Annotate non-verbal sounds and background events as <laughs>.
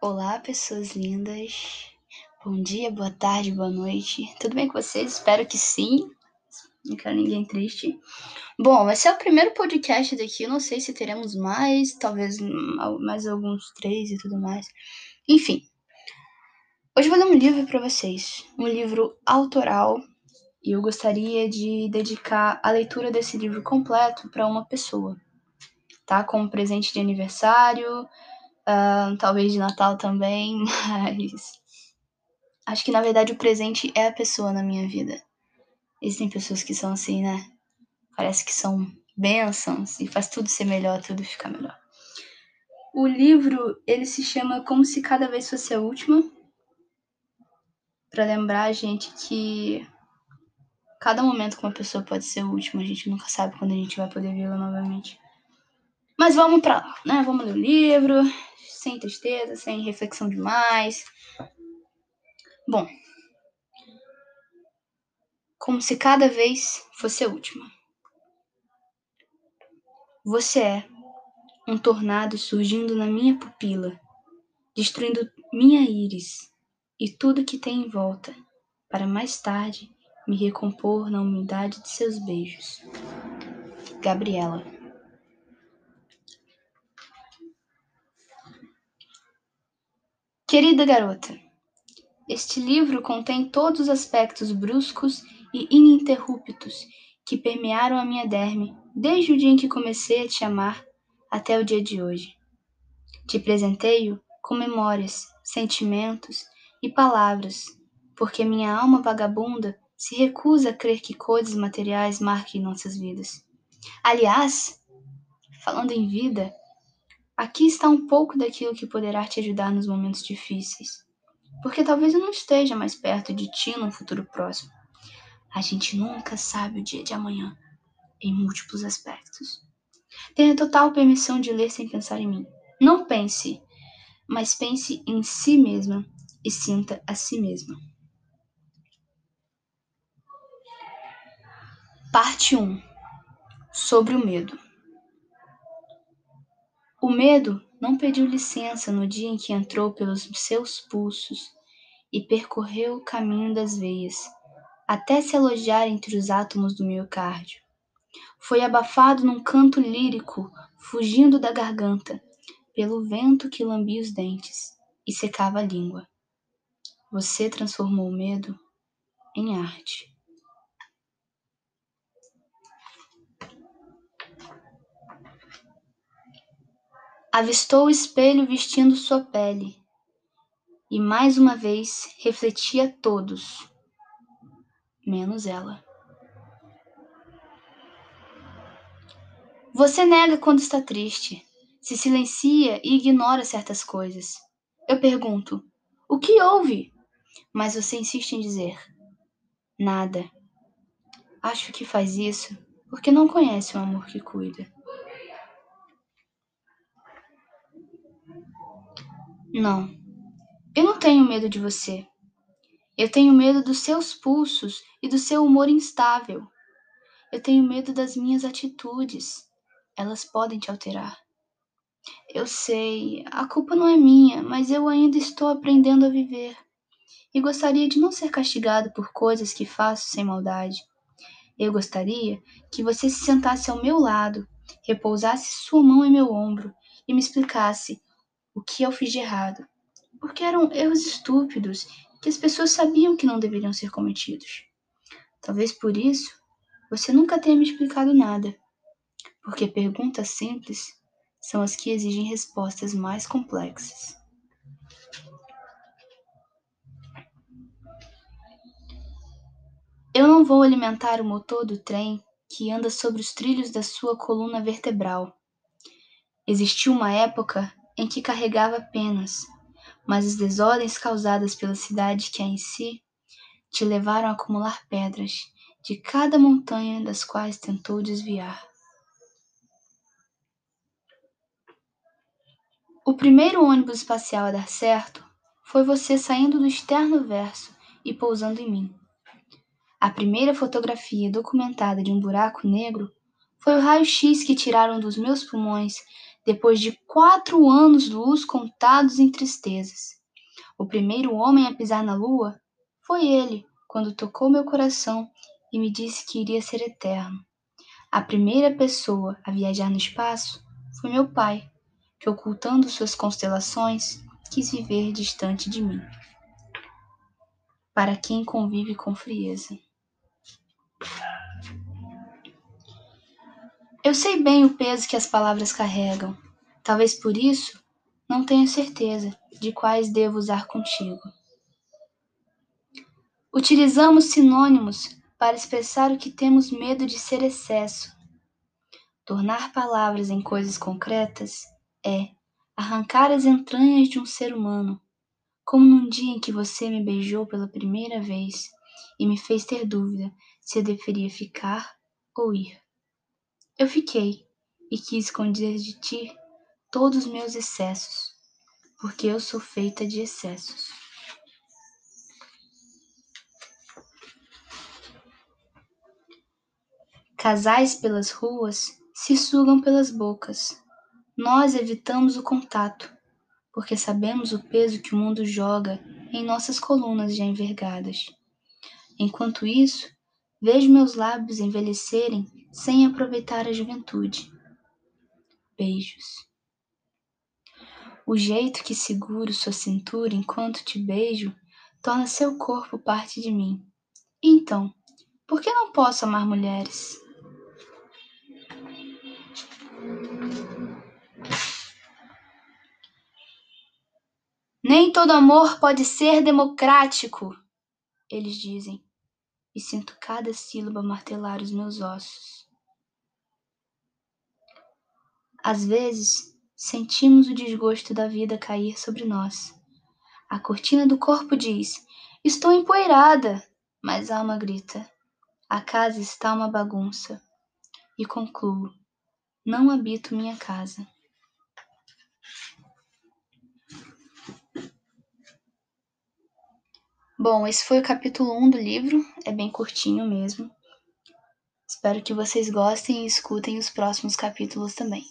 Olá, pessoas lindas. Bom dia, boa tarde, boa noite. Tudo bem com vocês? Espero que sim. Não quero ninguém triste. Bom, esse é o primeiro podcast daqui. Não sei se teremos mais, talvez mais alguns três e tudo mais. Enfim. Hoje eu vou ler um livro para vocês. Um livro autoral. E eu gostaria de dedicar a leitura desse livro completo para uma pessoa. Tá? Como presente de aniversário, Talvez de Natal também, <laughs> mas acho que na verdade o presente é a pessoa na minha vida. Existem pessoas que são assim, né? Parece que são bênçãos e faz tudo ser melhor, tudo ficar melhor. O livro, ele se chama Como se cada vez fosse a última, para lembrar a gente que cada momento com uma pessoa pode ser o último, a gente nunca sabe quando a gente vai poder vê-la novamente. Mas vamos para lá, né? Vamos ler o livro, sem tristeza, sem reflexão demais. Bom, como se cada vez fosse a última. Você é um tornado surgindo na minha pupila, destruindo minha íris e tudo que tem em volta, para mais tarde me recompor na umidade de seus beijos. Gabriela. Querida garota, este livro contém todos os aspectos bruscos e ininterruptos que permearam a minha derme desde o dia em que comecei a te amar até o dia de hoje. Te presenteio com memórias, sentimentos e palavras, porque minha alma vagabunda se recusa a crer que coisas materiais marquem nossas vidas. Aliás, falando em vida, Aqui está um pouco daquilo que poderá te ajudar nos momentos difíceis. Porque talvez eu não esteja mais perto de ti num futuro próximo. A gente nunca sabe o dia de amanhã, em múltiplos aspectos. Tenha total permissão de ler sem pensar em mim. Não pense, mas pense em si mesma e sinta a si mesma. Parte 1 Sobre o medo. O medo não pediu licença no dia em que entrou pelos seus pulsos e percorreu o caminho das veias, até se alojar entre os átomos do miocárdio. Foi abafado num canto lírico, fugindo da garganta, pelo vento que lambia os dentes e secava a língua. Você transformou o medo em arte. Avistou o espelho vestindo sua pele, e mais uma vez refletia todos, menos ela. Você nega quando está triste, se silencia e ignora certas coisas. Eu pergunto: o que houve? Mas você insiste em dizer: nada. Acho que faz isso porque não conhece o amor que cuida. Não, eu não tenho medo de você. Eu tenho medo dos seus pulsos e do seu humor instável. Eu tenho medo das minhas atitudes. Elas podem te alterar. Eu sei, a culpa não é minha, mas eu ainda estou aprendendo a viver. E gostaria de não ser castigado por coisas que faço sem maldade. Eu gostaria que você se sentasse ao meu lado, repousasse sua mão em meu ombro e me explicasse o que eu fiz de errado, porque eram erros estúpidos que as pessoas sabiam que não deveriam ser cometidos. Talvez por isso você nunca tenha me explicado nada, porque perguntas simples são as que exigem respostas mais complexas. Eu não vou alimentar o motor do trem que anda sobre os trilhos da sua coluna vertebral. Existiu uma época em que carregava penas, mas as desordens causadas pela cidade que há em si te levaram a acumular pedras de cada montanha das quais tentou desviar. O primeiro ônibus espacial a dar certo foi você saindo do externo verso e pousando em mim. A primeira fotografia documentada de um buraco negro foi o raio-x que tiraram dos meus pulmões depois de quatro anos-luz contados em tristezas. O primeiro homem a pisar na lua foi ele, quando tocou meu coração e me disse que iria ser eterno. A primeira pessoa a viajar no espaço foi meu pai, que ocultando suas constelações quis viver distante de mim. Para quem convive com frieza. Eu sei bem o peso que as palavras carregam. Talvez por isso não tenha certeza de quais devo usar contigo. Utilizamos sinônimos para expressar o que temos medo de ser excesso. Tornar palavras em coisas concretas é arrancar as entranhas de um ser humano, como num dia em que você me beijou pela primeira vez e me fez ter dúvida se eu deveria ficar ou ir. Eu fiquei e quis esconder de ti todos os meus excessos, porque eu sou feita de excessos. Casais pelas ruas se sugam pelas bocas. Nós evitamos o contato, porque sabemos o peso que o mundo joga em nossas colunas já envergadas. Enquanto isso, vejo meus lábios envelhecerem sem aproveitar a juventude. Beijos. O jeito que seguro sua cintura enquanto te beijo torna seu corpo parte de mim. Então, por que não posso amar mulheres? Nem todo amor pode ser democrático, eles dizem, e sinto cada sílaba martelar os meus ossos. Às vezes, sentimos o desgosto da vida cair sobre nós. A cortina do corpo diz: Estou empoeirada, mas a alma grita: A casa está uma bagunça. E concluo: Não habito minha casa. Bom, esse foi o capítulo 1 do livro, é bem curtinho mesmo. Espero que vocês gostem e escutem os próximos capítulos também.